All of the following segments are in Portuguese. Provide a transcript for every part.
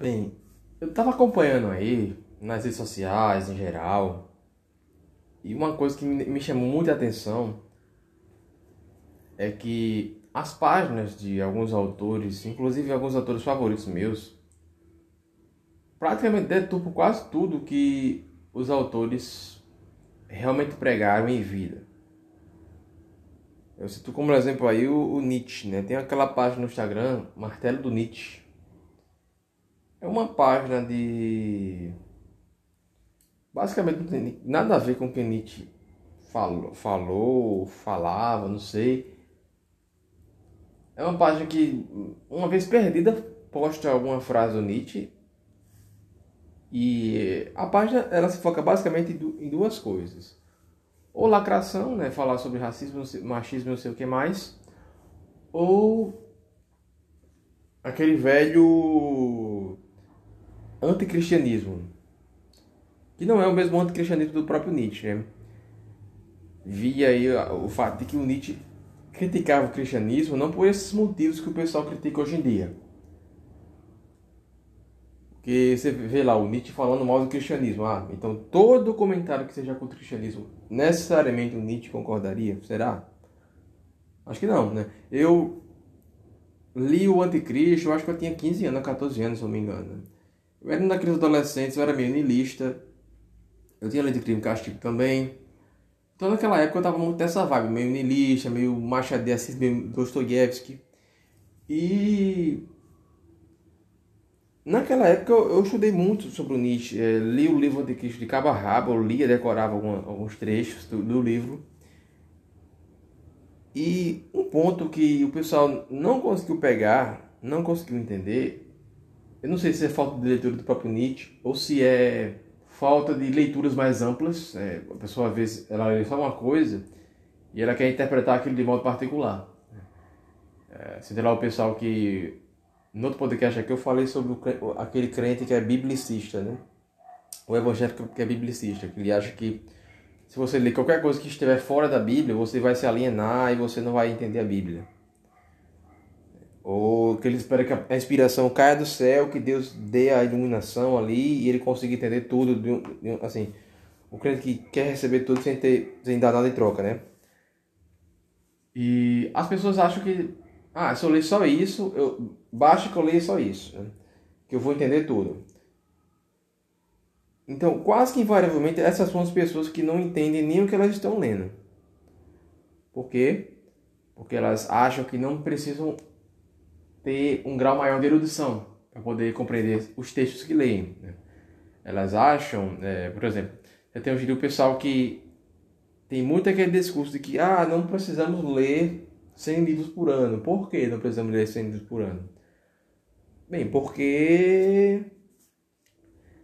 Bem, eu tava acompanhando aí nas redes sociais em geral, e uma coisa que me chamou muita atenção é que as páginas de alguns autores, inclusive alguns autores favoritos meus, praticamente detupam quase tudo que os autores realmente pregaram em vida. Eu cito como exemplo aí o, o Nietzsche, né? Tem aquela página no Instagram, Martelo do Nietzsche é uma página de. Basicamente nada a ver com o que Nietzsche falou, falou, falava, não sei. É uma página que, uma vez perdida, posta alguma frase do Nietzsche. E a página ela se foca basicamente em duas coisas. Ou lacração, né, falar sobre racismo, machismo, não sei o que mais. Ou aquele velho anticristianismo, que não é o mesmo anticristianismo do próprio Nietzsche, né? Via aí o fato de que o Nietzsche criticava o cristianismo não por esses motivos que o pessoal critica hoje em dia. Porque você vê lá o Nietzsche falando mal do cristianismo. Ah, então todo comentário que seja contra o cristianismo, necessariamente o Nietzsche concordaria? Será? Acho que não, né? Eu li o Anticristo, acho que eu tinha 15 anos, 14 anos, se não me engano. Eu era um daqueles adolescentes, eu era meio niilista. Eu tinha lido Crime Castigo também. Então naquela época eu tava muito nessa vibe, meio niilista, meio Machado de Assis, meio Dostoiévski. E naquela época eu, eu, estudei muito sobre o Nietzsche. É, li o livro Anticristo de cabo a rabo, eu lia, decorava alguma, alguns trechos do, do livro. E um ponto que o pessoal não conseguiu pegar, não conseguiu entender, eu não sei se é falta de leitura do próprio Nietzsche ou se é falta de leituras mais amplas. É, a pessoa às vezes ela lê só uma coisa e ela quer interpretar aquilo de modo particular. É, tem lá o pessoal que no outro podcast aqui eu falei sobre o, aquele crente que é biblicista, né? O evangélico que é biblicista, que ele acha que se você ler qualquer coisa que estiver fora da Bíblia, você vai se alienar e você não vai entender a Bíblia. Ou que ele espera que a inspiração caia do céu, que Deus dê a iluminação ali e ele consiga entender tudo, de um, de um, assim, o crente que quer receber tudo sem, ter, sem dar nada em troca, né? E as pessoas acham que, ah, se eu ler só isso, eu, basta que eu leia só isso, né? que eu vou entender tudo. Então, quase que invariavelmente, essas são as pessoas que não entendem nem o que elas estão lendo. Por quê? Porque elas acham que não precisam ter um grau maior de erudição para poder compreender os textos que leem. Né? Elas acham, é, por exemplo, eu tenho o pessoal que tem muito aquele discurso de que ah, não precisamos ler 100 livros por ano. Por que não precisamos ler 100 livros por ano? Bem, porque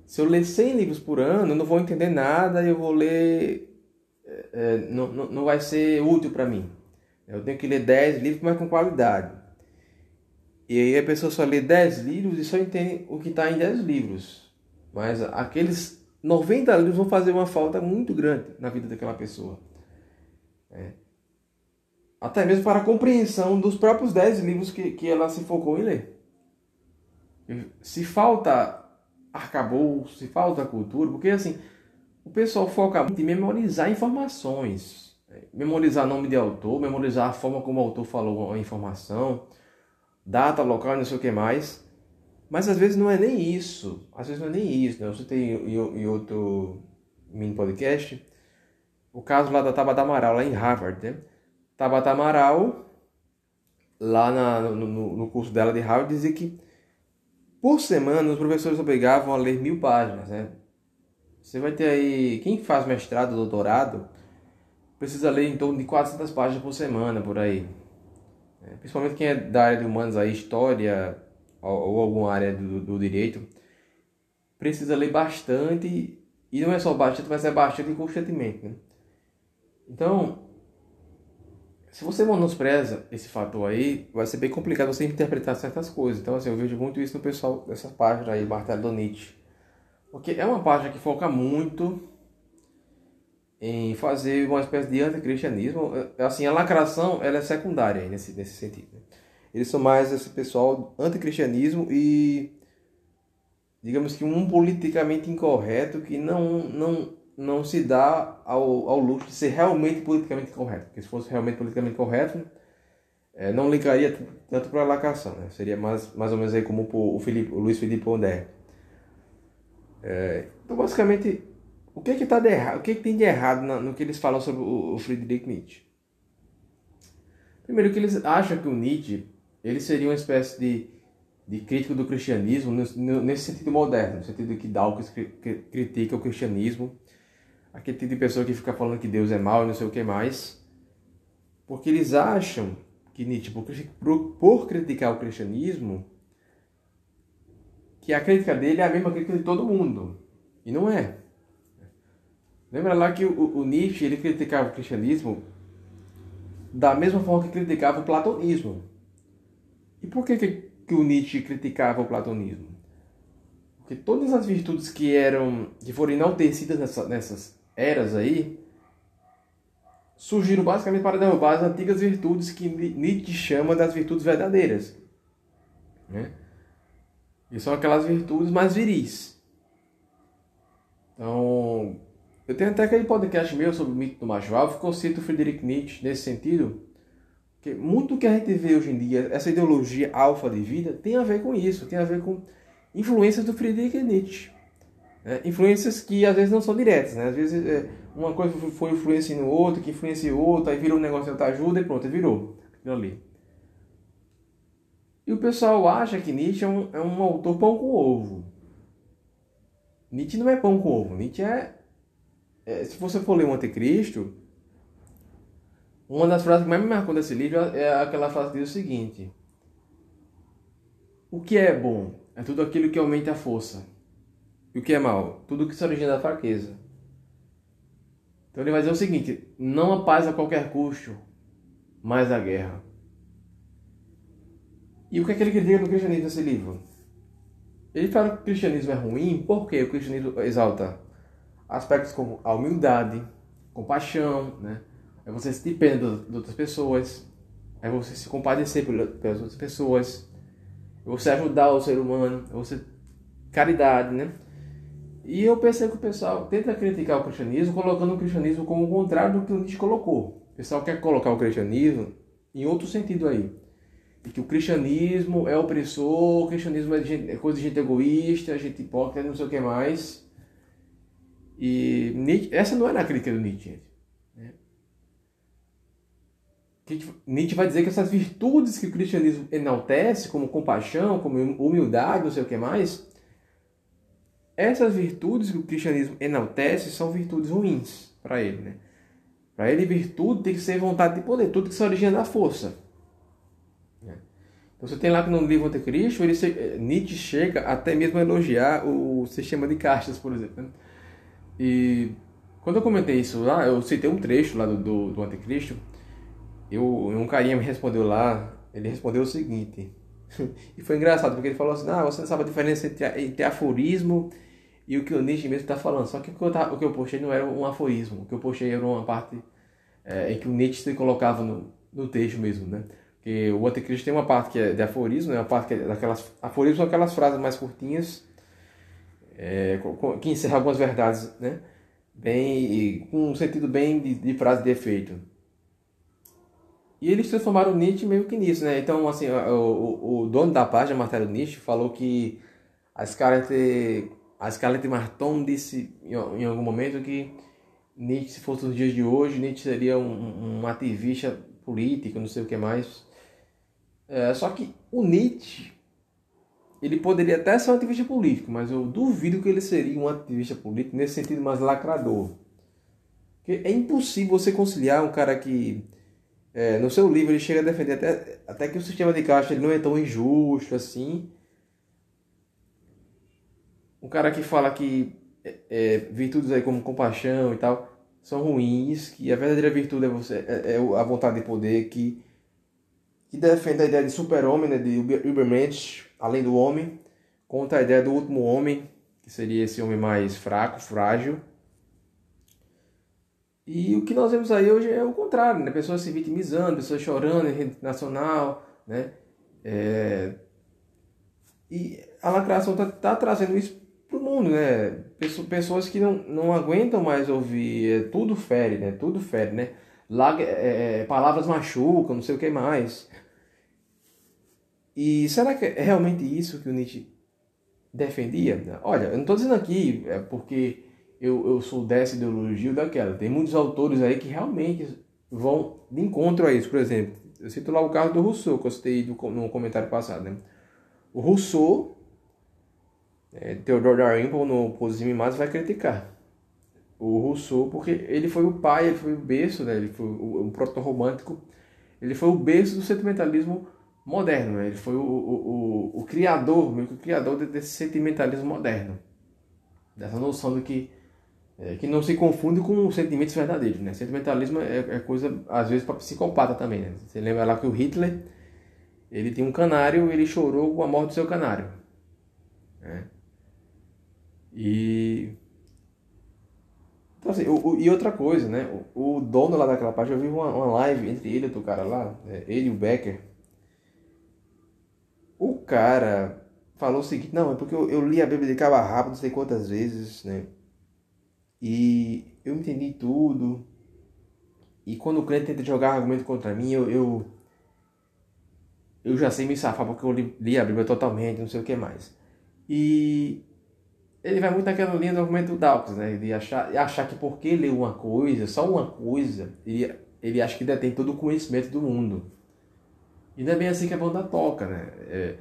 se eu ler 100 livros por ano, eu não vou entender nada e eu vou ler. É, é não, não, não vai ser útil para mim. Eu tenho que ler 10 livros, mas com qualidade. E aí a pessoa só lê 10 livros e só entende o que está em 10 livros. Mas aqueles 90 livros vão fazer uma falta muito grande na vida daquela pessoa. É. Até mesmo para a compreensão dos próprios 10 livros que, que ela se focou em ler. Se falta arcabouço, se falta cultura, porque assim, o pessoal foca muito em memorizar informações. É, memorizar nome de autor, memorizar a forma como o autor falou a informação data, local, não sei o que mais. Mas às vezes não é nem isso. Às vezes não é nem isso. Né? Eu citei em outro mini podcast o caso lá da Tabata Amaral, lá em Harvard. Né? Tabata Amaral, lá na, no, no curso dela de Harvard, dizia que por semana os professores obrigavam a ler mil páginas. Né? Você vai ter aí, quem faz mestrado, doutorado, precisa ler em torno de 400 páginas por semana, por aí. É, principalmente quem é da área de humanos, aí, história ou, ou alguma área do, do, direito, precisa ler bastante, e não é só bastante, mas é bastante constantemente. Né? Então, se você menospreza esse fator aí, vai ser bem complicado você interpretar certas coisas. Então, assim, eu vejo muito isso no pessoal dessa página aí, Martelo do Nietzsche. Porque é uma página que foca muito em fazer uma espécie de anticristianismo. É, assim, a lacração ela é secundária nesse, nesse sentido. Eles são mais esse pessoal anticristianismo e digamos que um politicamente incorreto que não, não, não se dá ao, ao luxo de ser realmente politicamente correto. Porque se fosse realmente politicamente correto, é, não ligaria tanto para a lacração, né? Seria mais, mais ou menos aí como o, Felipe, o Luiz Felipe Pondé. É, então, basicamente, o que é que, tá de errado, o que, é que tem de errado no que eles falam sobre o, o Friedrich Nietzsche? Primeiro que eles acham que o Nietzsche ele seria uma espécie de, de crítico do cristianismo nesse sentido moderno, no sentido que Dawkins critica o cristianismo, aquele tipo de pessoa que fica falando que Deus é mau e não sei o que mais, porque eles acham que Nietzsche, por, por criticar o cristianismo, que a crítica dele é a mesma crítica de todo mundo. E não é. Lembra lá que o, o Nietzsche ele criticava o cristianismo da mesma forma que criticava o platonismo. E por que, que, que o Nietzsche criticava o platonismo? Porque todas as virtudes que eram que foram enaltecidas nessa, nessas eras aí surgiram basicamente para derrubar as antigas virtudes que Nietzsche chama das virtudes verdadeiras. Né? E são aquelas virtudes mais viris. Então, eu tenho até aquele podcast meu sobre o mito do macho alfa, que eu cito Friedrich Nietzsche nesse sentido, que muito do que a gente vê hoje em dia, essa ideologia alfa de vida, tem a ver com isso, tem a ver com influências do Friedrich Nietzsche. Né? Influências que às vezes não são diretas, né? às vezes é, uma coisa foi influenciando o outro, que influenciou outro, aí virou um negócio de ajuda e pronto, virou aquilo ali. E o pessoal acha que Nietzsche é um, é um autor pão com ovo. Nietzsche não é pão com ovo, Nietzsche é é, se você for ler o Anticristo, uma das frases que mais me marcou desse livro é aquela frase que diz o seguinte: O que é bom é tudo aquilo que aumenta a força. E o que é mal? Tudo que se origina da fraqueza. Então ele vai dizer o seguinte: não a paz a qualquer custo, mas a guerra. E o que é que ele critica no cristianismo nesse livro? Ele fala que o cristianismo é ruim porque o cristianismo exalta aspectos como a humildade, compaixão, né? É você se depender de outras pessoas, é você se compadecer pelas outras pessoas, é você ajudar o ser humano, é você caridade, né? E eu pensei que o pessoal tenta criticar o cristianismo colocando o cristianismo como o contrário do que o Nietzsche colocou. O pessoal quer colocar o cristianismo em outro sentido aí. E que o cristianismo é opressor, o cristianismo é, gente, é coisa de gente egoísta, gente hipócrita, não sei o que mais. E Nietzsche, essa não é na crítica do Nietzsche, gente. Né? Nietzsche vai dizer que essas virtudes que o cristianismo enaltece, como compaixão, como humildade, não sei o que mais, essas virtudes que o cristianismo enaltece são virtudes ruins para ele. Né? Para ele, virtude tem que ser vontade de poder, tudo que se origina da força. Né? Então você tem lá que no livro Anticristo, ele, Nietzsche chega até mesmo a elogiar o sistema de castas, por exemplo. E quando eu comentei isso lá, eu citei um trecho lá do, do, do Anticristo, eu, um carinha me respondeu lá, ele respondeu o seguinte, e foi engraçado, porque ele falou assim, ah, você não sabe a diferença entre, entre aforismo e o que o Nietzsche mesmo está falando, só que o que, eu, o que eu postei não era um aforismo, o que eu postei era uma parte é, em que o Nietzsche se colocava no, no texto mesmo, né? Porque o Anticristo tem uma parte que é de aforismo, né? uma parte que é daquelas... Aforismo são aquelas frases mais curtinhas, é, que encerra algumas verdades, né? Bem, com um sentido bem de, de frase de efeito. E eles transformaram Nietzsche meio que nisso, né? Então, assim, o, o, dono da página, Marcelo Nietzsche, falou que a Scarlett, a Scarlett Marton disse em algum momento que Nietzsche, se fosse nos dias de hoje, Nietzsche seria um, um ativista político, não sei o que mais. É, só que o Nietzsche ele poderia até ser um ativista político, mas eu duvido que ele seria um ativista político nesse sentido mais lacrador. Porque é impossível você conciliar um cara que, é, no seu livro, ele chega a defender até, até que o sistema de caixa ele não é tão injusto assim. Um cara que fala que é, é, virtudes aí como compaixão e tal são ruins, que a verdadeira virtude é, você, é, é a vontade de poder, que, que defende a ideia de super-homem, né, de Übermensch, além do homem, contra a ideia do último homem, que seria esse homem mais fraco, frágil. E o que nós vemos aí hoje é o contrário, né? Pessoas se vitimizando, pessoas chorando em rede nacional, né? É... E a lacração está tá trazendo isso para o mundo, né? Pessoas que não, não aguentam mais ouvir, é, tudo fere, né? Tudo fere, né? Lá, é, é, palavras machucam, não sei o que mais. E será que é realmente isso que o Nietzsche defendia? Olha, eu não estou dizendo aqui é porque eu, eu sou dessa ideologia ou daquela. Tem muitos autores aí que realmente vão de encontro a isso. Por exemplo, eu cito lá o caso do Rousseau, que eu citei no comentário passado. Né? O Rousseau, é, Theodore Dalrymple no Posime Mais vai criticar o Rousseau, porque ele foi o pai, ele foi o berço, né? ele foi o, o proto-romântico, ele foi o berço do sentimentalismo moderno, né? ele foi o, o, o, o criador, meio que o criador desse sentimentalismo moderno, dessa noção de que é, que não se confunde com sentimentos verdadeiros. Né? Sentimentalismo é, é coisa, às vezes, para psicopata também. Né? Você lembra lá que o Hitler ele tinha um canário ele chorou com a morte do seu canário. Né? E. Então, assim, o, o, e outra coisa, né? O, o, dono lá daquela página, eu vi uma, uma live entre ele e outro cara lá, é, ele e o Becker. Cara falou o seguinte: não, é porque eu, eu li a Bíblia de cabo rápido, não sei quantas vezes, né? E eu entendi tudo. E quando o cliente tenta jogar argumento contra mim, eu, eu, eu já sei me safar porque eu li, li a Bíblia totalmente, não sei o que mais. E ele vai muito naquela linha do argumento Dawkins, né? De achar, achar que porque leu uma coisa, só uma coisa, ele, ele acha que detém todo o conhecimento do mundo. E não é bem assim que a banda toca, né? É,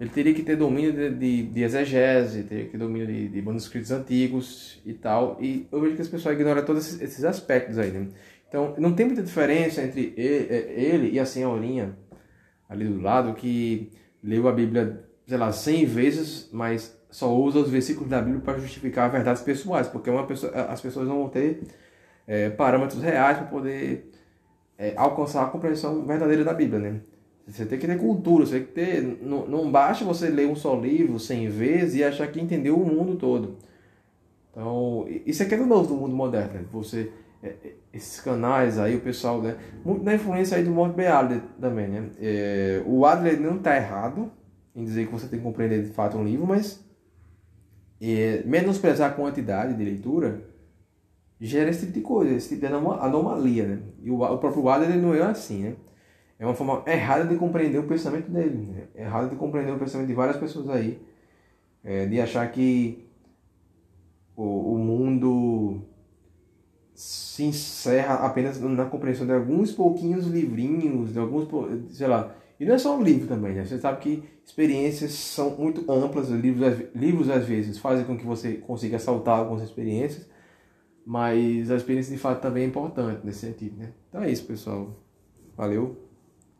ele teria que ter domínio de, de, de exegese, teria que ter domínio de, de, manuscritos antigos e tal. E eu vejo que as pessoas ignoram todos esses, esses aspectos aí, né? Então, não tem muita diferença entre ele, e a senhorinha ali do lado que leu a Bíblia, sei lá, 100 vezes, mas só usa os versículos da Bíblia para justificar verdades pessoais, porque uma pessoa, as pessoas não vão ter é, parâmetros reais para poder é, alcançar a compreensão verdadeira da Bíblia, né? Você tem que ter cultura, você tem que ter. Não, não basta você ler um só livro cem vezes e achar que entendeu o mundo todo. Então, isso aqui é do novo do mundo moderno. Né? Você, é, é, esses canais aí, o pessoal, né? Muito da influência aí do Morte. Adler também, né? É, o Adler não está errado em dizer que você tem que compreender de fato um livro, mas é, menosprezar a quantidade de leitura gera esse tipo de coisa, esse tipo de anomalia, né? E o, o próprio Adler não é assim, né? É uma forma errada de compreender o pensamento dele, né? errada de compreender o pensamento de várias pessoas aí, é, de achar que o, o mundo se encerra apenas na compreensão de alguns pouquinhos livrinhos, de alguns, sei lá, e não é só um livro também, né? Você sabe que experiências são muito amplas, livros, livros às vezes fazem com que você consiga saltar algumas experiências, mas a experiência de fato também é importante nesse sentido, né? Então é isso, pessoal. Valeu.